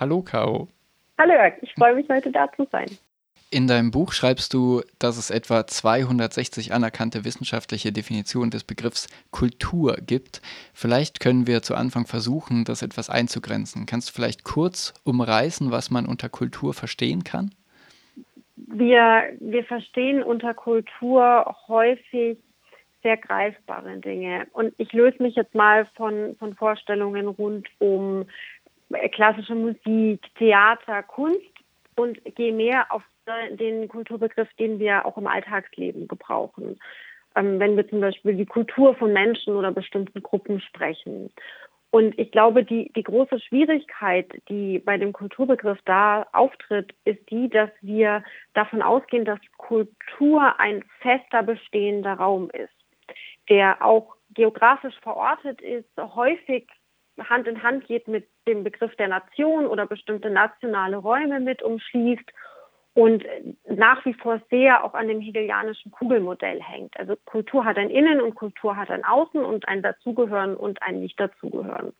Hallo Caro. Hallo Jörg, ich freue mich heute da zu sein. In deinem Buch schreibst du, dass es etwa 260 anerkannte wissenschaftliche Definitionen des Begriffs Kultur gibt. Vielleicht können wir zu Anfang versuchen, das etwas einzugrenzen. Kannst du vielleicht kurz umreißen, was man unter Kultur verstehen kann? Wir, wir verstehen unter Kultur häufig sehr greifbare Dinge. Und ich löse mich jetzt mal von, von Vorstellungen rund um klassische Musik, Theater, Kunst und gehe mehr auf den Kulturbegriff, den wir auch im Alltagsleben gebrauchen. Ähm, wenn wir zum Beispiel die Kultur von Menschen oder bestimmten Gruppen sprechen. Und ich glaube, die, die große Schwierigkeit, die bei dem Kulturbegriff da auftritt, ist die, dass wir davon ausgehen, dass Kultur ein fester bestehender Raum ist, der auch geografisch verortet ist, häufig Hand in Hand geht mit dem Begriff der Nation oder bestimmte nationale Räume mit umschließt und nach wie vor sehr auch an dem hegelianischen Kugelmodell hängt. Also Kultur hat ein Innen und Kultur hat ein Außen und ein Dazugehören und ein Nicht-Dazugehören.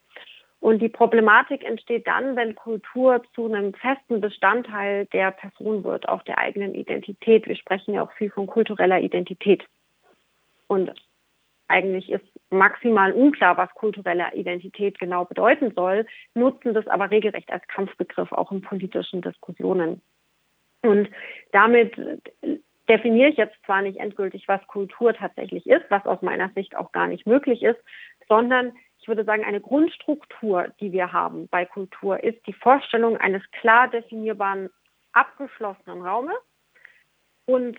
Und die Problematik entsteht dann, wenn Kultur zu einem festen Bestandteil der Person wird, auch der eigenen Identität. Wir sprechen ja auch viel von kultureller Identität. Und eigentlich ist maximal unklar, was kulturelle Identität genau bedeuten soll, nutzen das aber regelrecht als Kampfbegriff auch in politischen Diskussionen. Und damit definiere ich jetzt zwar nicht endgültig, was Kultur tatsächlich ist, was aus meiner Sicht auch gar nicht möglich ist, sondern ich würde sagen, eine Grundstruktur, die wir haben bei Kultur, ist die Vorstellung eines klar definierbaren, abgeschlossenen Raumes. Und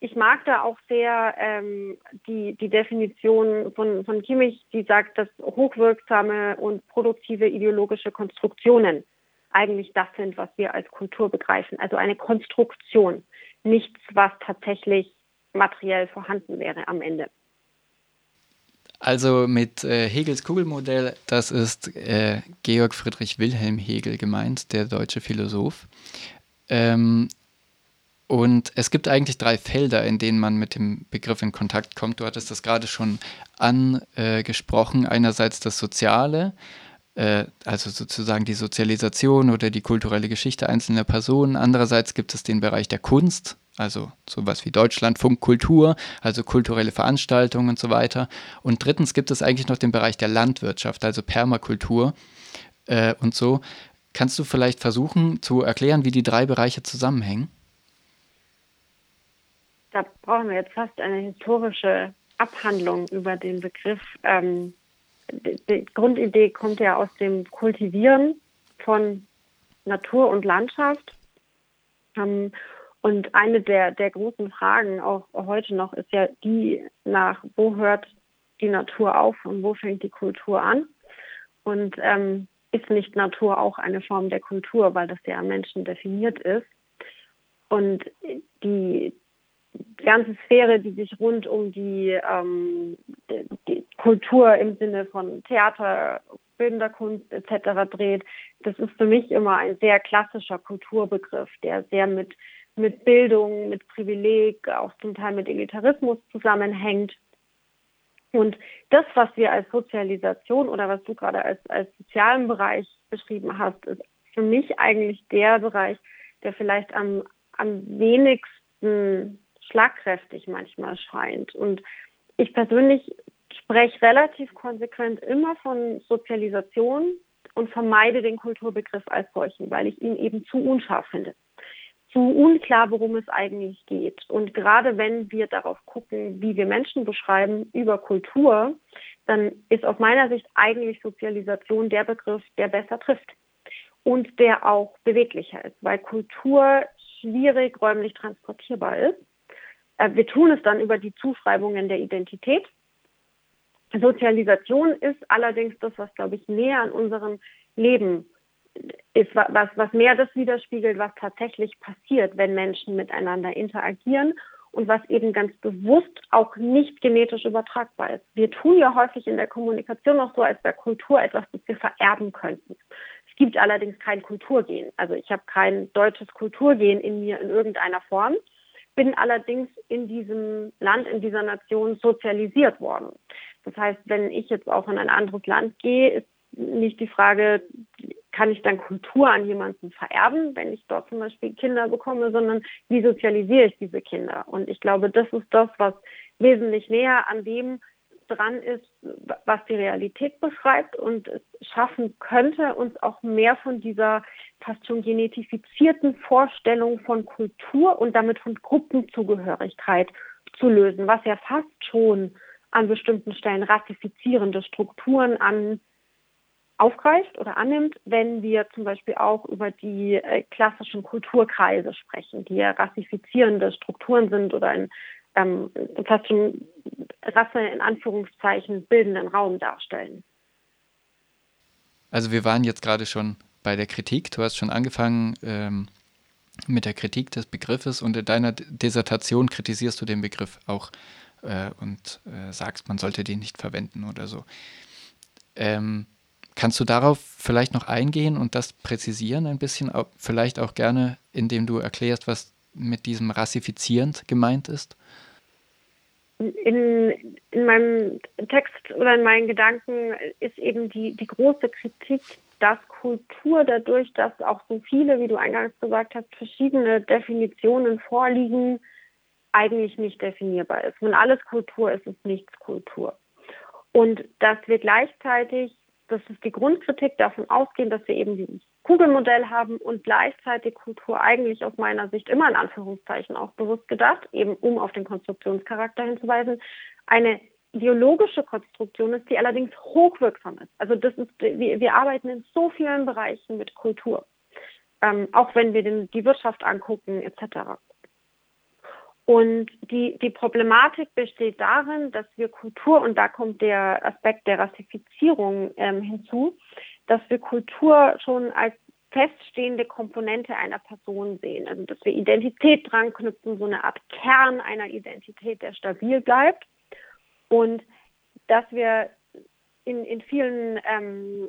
ich mag da auch sehr ähm, die, die Definition von, von Kimmich, die sagt, dass hochwirksame und produktive ideologische Konstruktionen eigentlich das sind, was wir als Kultur begreifen. Also eine Konstruktion, nichts, was tatsächlich materiell vorhanden wäre am Ende. Also mit äh, Hegels Kugelmodell, das ist äh, Georg Friedrich Wilhelm Hegel gemeint, der deutsche Philosoph. Ähm, und es gibt eigentlich drei Felder, in denen man mit dem Begriff in Kontakt kommt. Du hattest das gerade schon angesprochen. Einerseits das Soziale, äh, also sozusagen die Sozialisation oder die kulturelle Geschichte einzelner Personen. Andererseits gibt es den Bereich der Kunst, also sowas wie Deutschlandfunk Kultur, also kulturelle Veranstaltungen und so weiter. Und drittens gibt es eigentlich noch den Bereich der Landwirtschaft, also Permakultur äh, und so. Kannst du vielleicht versuchen zu erklären, wie die drei Bereiche zusammenhängen? Da brauchen wir jetzt fast eine historische Abhandlung über den Begriff. Ähm, die Grundidee kommt ja aus dem Kultivieren von Natur und Landschaft. Ähm, und eine der, der großen Fragen auch heute noch ist ja die nach, wo hört die Natur auf und wo fängt die Kultur an? Und ähm, ist nicht Natur auch eine Form der Kultur, weil das ja am Menschen definiert ist? Und die, die ganze Sphäre, die sich rund um die, ähm, die Kultur im Sinne von Theater, bildender Kunst etc. dreht, das ist für mich immer ein sehr klassischer Kulturbegriff, der sehr mit, mit Bildung, mit Privileg, auch zum Teil mit Elitarismus zusammenhängt. Und das, was wir als Sozialisation oder was du gerade als, als sozialen Bereich beschrieben hast, ist für mich eigentlich der Bereich, der vielleicht am, am wenigsten schlagkräftig manchmal scheint. Und ich persönlich spreche relativ konsequent immer von Sozialisation und vermeide den Kulturbegriff als solchen, weil ich ihn eben zu unscharf finde. Zu unklar, worum es eigentlich geht. Und gerade wenn wir darauf gucken, wie wir Menschen beschreiben über Kultur, dann ist aus meiner Sicht eigentlich Sozialisation der Begriff, der besser trifft und der auch beweglicher ist, weil Kultur schwierig räumlich transportierbar ist wir tun es dann über die Zuschreibungen der Identität. Sozialisation ist allerdings das, was, glaube ich, näher an unserem Leben ist, was, was mehr das widerspiegelt, was tatsächlich passiert, wenn Menschen miteinander interagieren und was eben ganz bewusst auch nicht genetisch übertragbar ist. Wir tun ja häufig in der Kommunikation auch so, als wäre Kultur etwas, das wir vererben könnten. Es gibt allerdings kein Kulturgen. Also ich habe kein deutsches Kulturgen in mir in irgendeiner Form bin allerdings in diesem Land, in dieser Nation sozialisiert worden. Das heißt, wenn ich jetzt auch in ein anderes Land gehe, ist nicht die Frage, kann ich dann Kultur an jemanden vererben, wenn ich dort zum Beispiel Kinder bekomme, sondern wie sozialisiere ich diese Kinder? Und ich glaube, das ist das, was wesentlich näher an dem dran ist, was die Realität beschreibt und es schaffen könnte, uns auch mehr von dieser fast schon genetifizierten Vorstellung von Kultur und damit von Gruppenzugehörigkeit zu lösen, was ja fast schon an bestimmten Stellen rassifizierende Strukturen an aufgreift oder annimmt, wenn wir zum Beispiel auch über die äh, klassischen Kulturkreise sprechen, die ja rassifizierende Strukturen sind oder ein ähm, fast schon Rasse in Anführungszeichen bildenden Raum darstellen. Also wir waren jetzt gerade schon bei der Kritik. Du hast schon angefangen ähm, mit der Kritik des Begriffes und in deiner Dissertation kritisierst du den Begriff auch äh, und äh, sagst, man sollte den nicht verwenden oder so. Ähm, kannst du darauf vielleicht noch eingehen und das präzisieren ein bisschen, vielleicht auch gerne, indem du erklärst, was mit diesem rassifizierend gemeint ist? In, in meinem Text oder in meinen Gedanken ist eben die, die große Kritik, dass Kultur dadurch, dass auch so viele, wie du eingangs gesagt hast, verschiedene Definitionen vorliegen, eigentlich nicht definierbar ist. Wenn alles Kultur ist, ist nichts Kultur. Und dass wir gleichzeitig, das ist die Grundkritik, davon ausgehen, dass wir eben Kugelmodell haben und gleichzeitig Kultur eigentlich aus meiner Sicht immer in Anführungszeichen auch bewusst gedacht, eben um auf den Konstruktionscharakter hinzuweisen, eine ideologische Konstruktion ist, die allerdings hochwirksam ist. Also das ist, wir, wir arbeiten in so vielen Bereichen mit Kultur, ähm, auch wenn wir den, die Wirtschaft angucken etc. Und die, die Problematik besteht darin, dass wir Kultur, und da kommt der Aspekt der Rassifizierung ähm, hinzu, dass wir Kultur schon als feststehende Komponente einer Person sehen. Also dass wir Identität dran knüpfen, so eine Art Kern einer Identität, der stabil bleibt. Und dass wir in, in vielen ähm,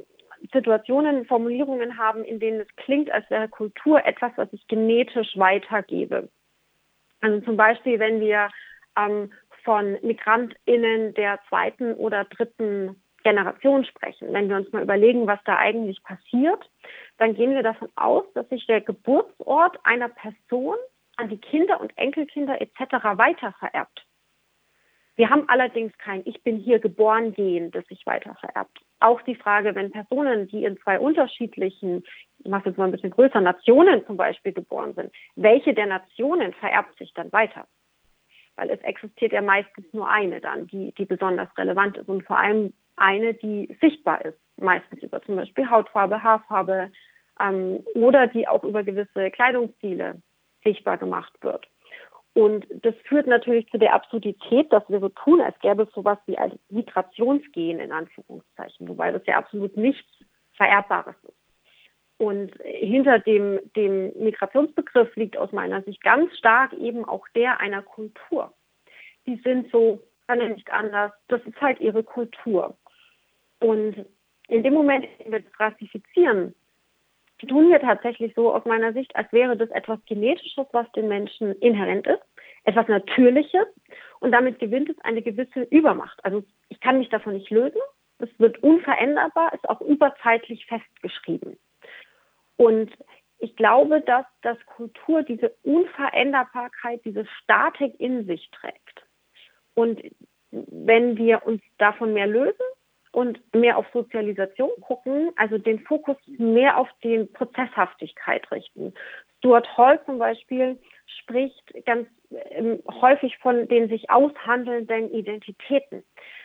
Situationen Formulierungen haben, in denen es klingt, als wäre Kultur etwas, was ich genetisch weitergebe. Also zum Beispiel, wenn wir ähm, von MigrantInnen der zweiten oder dritten Generation sprechen. Wenn wir uns mal überlegen, was da eigentlich passiert, dann gehen wir davon aus, dass sich der Geburtsort einer Person an die Kinder und Enkelkinder etc. weiter vererbt. Wir haben allerdings kein Ich bin hier geboren gehen, das sich weiter vererbt. Auch die Frage, wenn Personen, die in zwei unterschiedlichen, ich mache jetzt mal ein bisschen größer, Nationen zum Beispiel geboren sind, welche der Nationen vererbt sich dann weiter? Weil es existiert ja meistens nur eine dann, die, die besonders relevant ist und vor allem eine, die sichtbar ist, meistens über zum Beispiel Hautfarbe, Haarfarbe ähm, oder die auch über gewisse Kleidungsstile sichtbar gemacht wird. Und das führt natürlich zu der Absurdität, dass wir so tun, als gäbe es sowas wie ein Migrationsgehen in Anführungszeichen, wobei das ja absolut nichts Vererbbares ist. Und hinter dem, dem Migrationsbegriff liegt aus meiner Sicht ganz stark eben auch der einer Kultur. Die sind so, kann ja nicht anders, das ist halt ihre Kultur. Und in dem Moment, in dem wir das rassifizieren, tun wir tatsächlich so aus meiner Sicht, als wäre das etwas Genetisches, was den Menschen inhärent ist, etwas Natürliches und damit gewinnt es eine gewisse Übermacht. Also ich kann mich davon nicht lösen, es wird unveränderbar, ist auch überzeitlich festgeschrieben. Und ich glaube, dass, dass Kultur diese Unveränderbarkeit, diese Statik in sich trägt. Und wenn wir uns davon mehr lösen, und mehr auf Sozialisation gucken, also den Fokus mehr auf die Prozesshaftigkeit richten. Stuart Hall zum Beispiel spricht ganz ähm, häufig von den sich aushandelnden Identitäten.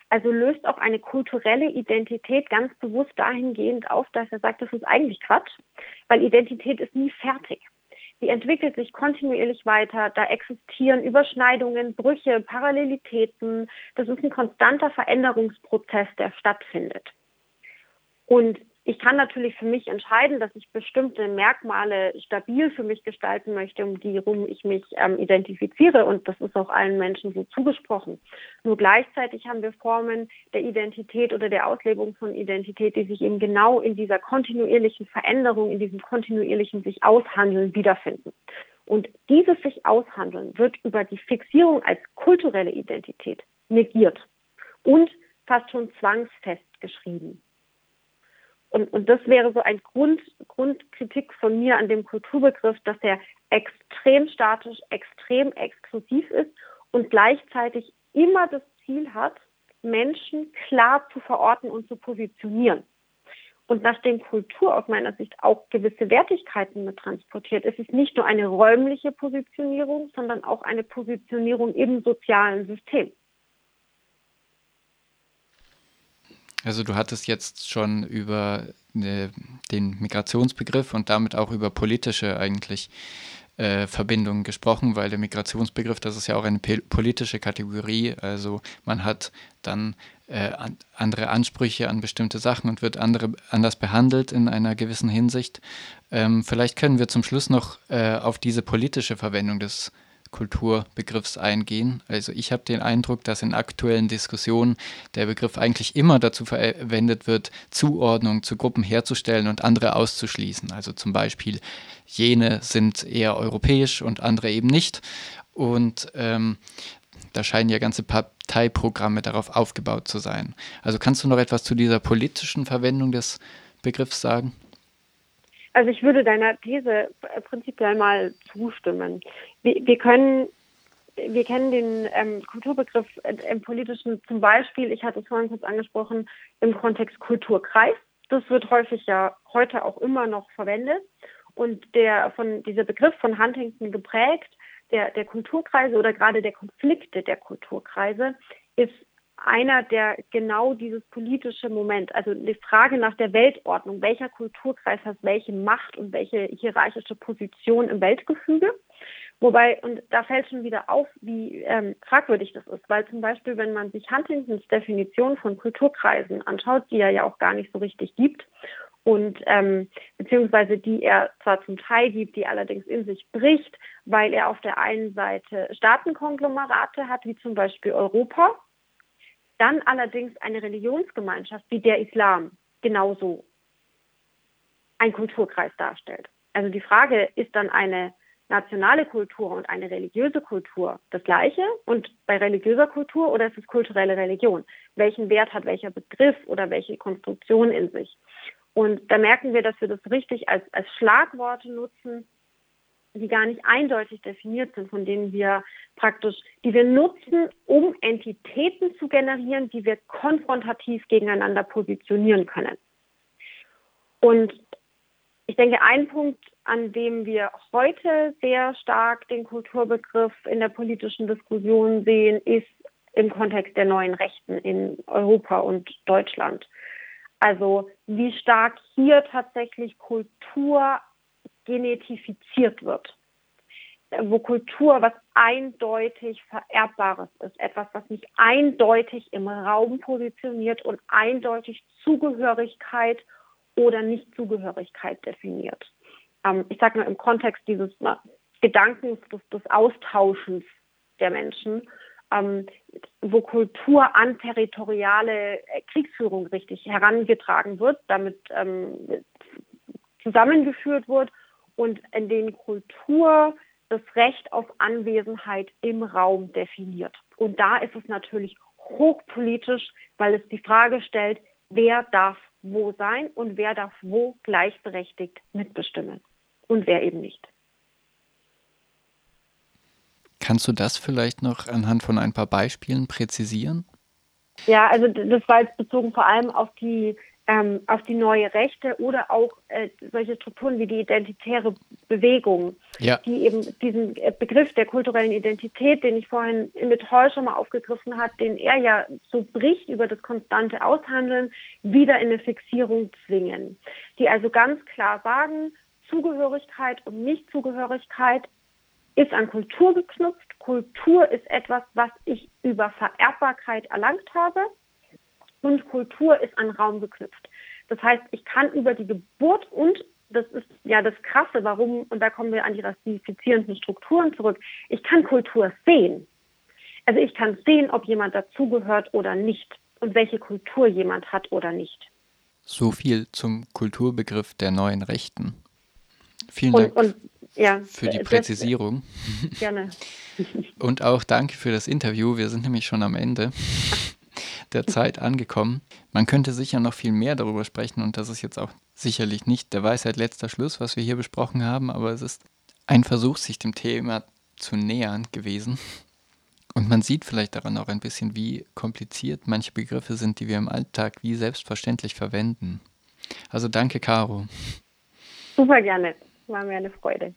Also löst auch eine kulturelle Identität ganz bewusst dahingehend auf, dass er sagt, das ist eigentlich Quatsch, weil Identität ist nie fertig die entwickelt sich kontinuierlich weiter. Da existieren Überschneidungen, Brüche, Parallelitäten. Das ist ein konstanter Veränderungsprozess, der stattfindet. Und ich kann natürlich für mich entscheiden, dass ich bestimmte Merkmale stabil für mich gestalten möchte, um die herum ich mich ähm, identifiziere. Und das ist auch allen Menschen so zugesprochen. Nur gleichzeitig haben wir Formen der Identität oder der Auslebung von Identität, die sich eben genau in dieser kontinuierlichen Veränderung, in diesem kontinuierlichen sich aushandeln wiederfinden. Und dieses sich aushandeln wird über die Fixierung als kulturelle Identität negiert und fast schon zwangsfest geschrieben. Und, und das wäre so ein Grund, Grundkritik von mir an dem Kulturbegriff, dass er extrem statisch, extrem exklusiv ist und gleichzeitig immer das Ziel hat, Menschen klar zu verorten und zu positionieren. Und nachdem Kultur aus meiner Sicht auch gewisse Wertigkeiten mit transportiert, ist es nicht nur eine räumliche Positionierung, sondern auch eine Positionierung im sozialen System. Also du hattest jetzt schon über äh, den Migrationsbegriff und damit auch über politische eigentlich äh, Verbindungen gesprochen, weil der Migrationsbegriff, das ist ja auch eine politische Kategorie. Also man hat dann äh, an, andere Ansprüche an bestimmte Sachen und wird andere anders behandelt in einer gewissen Hinsicht. Ähm, vielleicht können wir zum Schluss noch äh, auf diese politische Verwendung des Kulturbegriffs eingehen. Also ich habe den Eindruck, dass in aktuellen Diskussionen der Begriff eigentlich immer dazu verwendet wird, Zuordnung zu Gruppen herzustellen und andere auszuschließen. Also zum Beispiel jene sind eher europäisch und andere eben nicht. Und ähm, da scheinen ja ganze Parteiprogramme darauf aufgebaut zu sein. Also kannst du noch etwas zu dieser politischen Verwendung des Begriffs sagen? Also ich würde deiner These prinzipiell mal zustimmen. Wir, wir können wir kennen den ähm, Kulturbegriff im politischen zum Beispiel, ich hatte es vorhin kurz angesprochen, im Kontext Kulturkreis. Das wird häufig ja heute auch immer noch verwendet. Und der von dieser Begriff von Huntington geprägt, der, der Kulturkreise oder gerade der Konflikte der Kulturkreise, ist einer, der genau dieses politische Moment, also die Frage nach der Weltordnung, welcher Kulturkreis hat welche Macht und welche hierarchische Position im Weltgefüge. Wobei, und da fällt schon wieder auf, wie ähm, fragwürdig das ist, weil zum Beispiel, wenn man sich Huntingtons Definition von Kulturkreisen anschaut, die er ja auch gar nicht so richtig gibt, und ähm, beziehungsweise die er zwar zum Teil gibt, die allerdings in sich bricht, weil er auf der einen Seite Staatenkonglomerate hat, wie zum Beispiel Europa, dann allerdings eine Religionsgemeinschaft wie der Islam genauso ein Kulturkreis darstellt. Also die Frage, ist dann eine nationale Kultur und eine religiöse Kultur das gleiche und bei religiöser Kultur oder ist es kulturelle Religion? Welchen Wert hat welcher Begriff oder welche Konstruktion in sich? Und da merken wir, dass wir das richtig als, als Schlagworte nutzen, die gar nicht eindeutig definiert sind, von denen wir praktisch, die wir nutzen, um Entitäten zu generieren, die wir konfrontativ gegeneinander positionieren können. Und ich denke, ein Punkt, an dem wir heute sehr stark den Kulturbegriff in der politischen Diskussion sehen, ist im Kontext der neuen Rechten in Europa und Deutschland. Also wie stark hier tatsächlich Kultur genetifiziert wird. Wo Kultur was eindeutig Vererbbares ist, etwas, was mich eindeutig im Raum positioniert und eindeutig Zugehörigkeit oder Nichtzugehörigkeit definiert. Ähm, ich sage nur im Kontext dieses na, Gedankens, des, des, Austauschens der Menschen, ähm, wo Kultur an territoriale Kriegsführung richtig herangetragen wird, damit ähm, zusammengeführt wird und in denen Kultur das Recht auf Anwesenheit im Raum definiert. Und da ist es natürlich hochpolitisch, weil es die Frage stellt, wer darf wo sein und wer darf wo gleichberechtigt mitbestimmen und wer eben nicht. Kannst du das vielleicht noch anhand von ein paar Beispielen präzisieren? Ja, also das war jetzt bezogen vor allem auf die ähm, auf die neue Rechte oder auch äh, solche Strukturen wie die identitäre Bewegung, ja. die eben diesen äh, Begriff der kulturellen Identität, den ich vorhin mit Hall schon mal aufgegriffen hat, den er ja so bricht über das konstante Aushandeln, wieder in eine Fixierung zwingen. Die also ganz klar sagen, Zugehörigkeit und Nichtzugehörigkeit ist an Kultur geknüpft. Kultur ist etwas, was ich über Vererbbarkeit erlangt habe und Kultur ist an Raum geknüpft. Das heißt, ich kann über die Geburt und das ist ja das Krasse, warum, und da kommen wir an die rassifizierenden Strukturen zurück, ich kann Kultur sehen. Also ich kann sehen, ob jemand dazugehört oder nicht und welche Kultur jemand hat oder nicht. So viel zum Kulturbegriff der neuen Rechten. Vielen Dank und, und, ja, für die Präzisierung. gerne. Und auch danke für das Interview. Wir sind nämlich schon am Ende. der Zeit angekommen. Man könnte sicher noch viel mehr darüber sprechen und das ist jetzt auch sicherlich nicht der Weisheit letzter Schluss, was wir hier besprochen haben, aber es ist ein Versuch, sich dem Thema zu nähern gewesen. Und man sieht vielleicht daran auch ein bisschen, wie kompliziert manche Begriffe sind, die wir im Alltag wie selbstverständlich verwenden. Also danke, Caro. Super gerne. War mir eine Freude.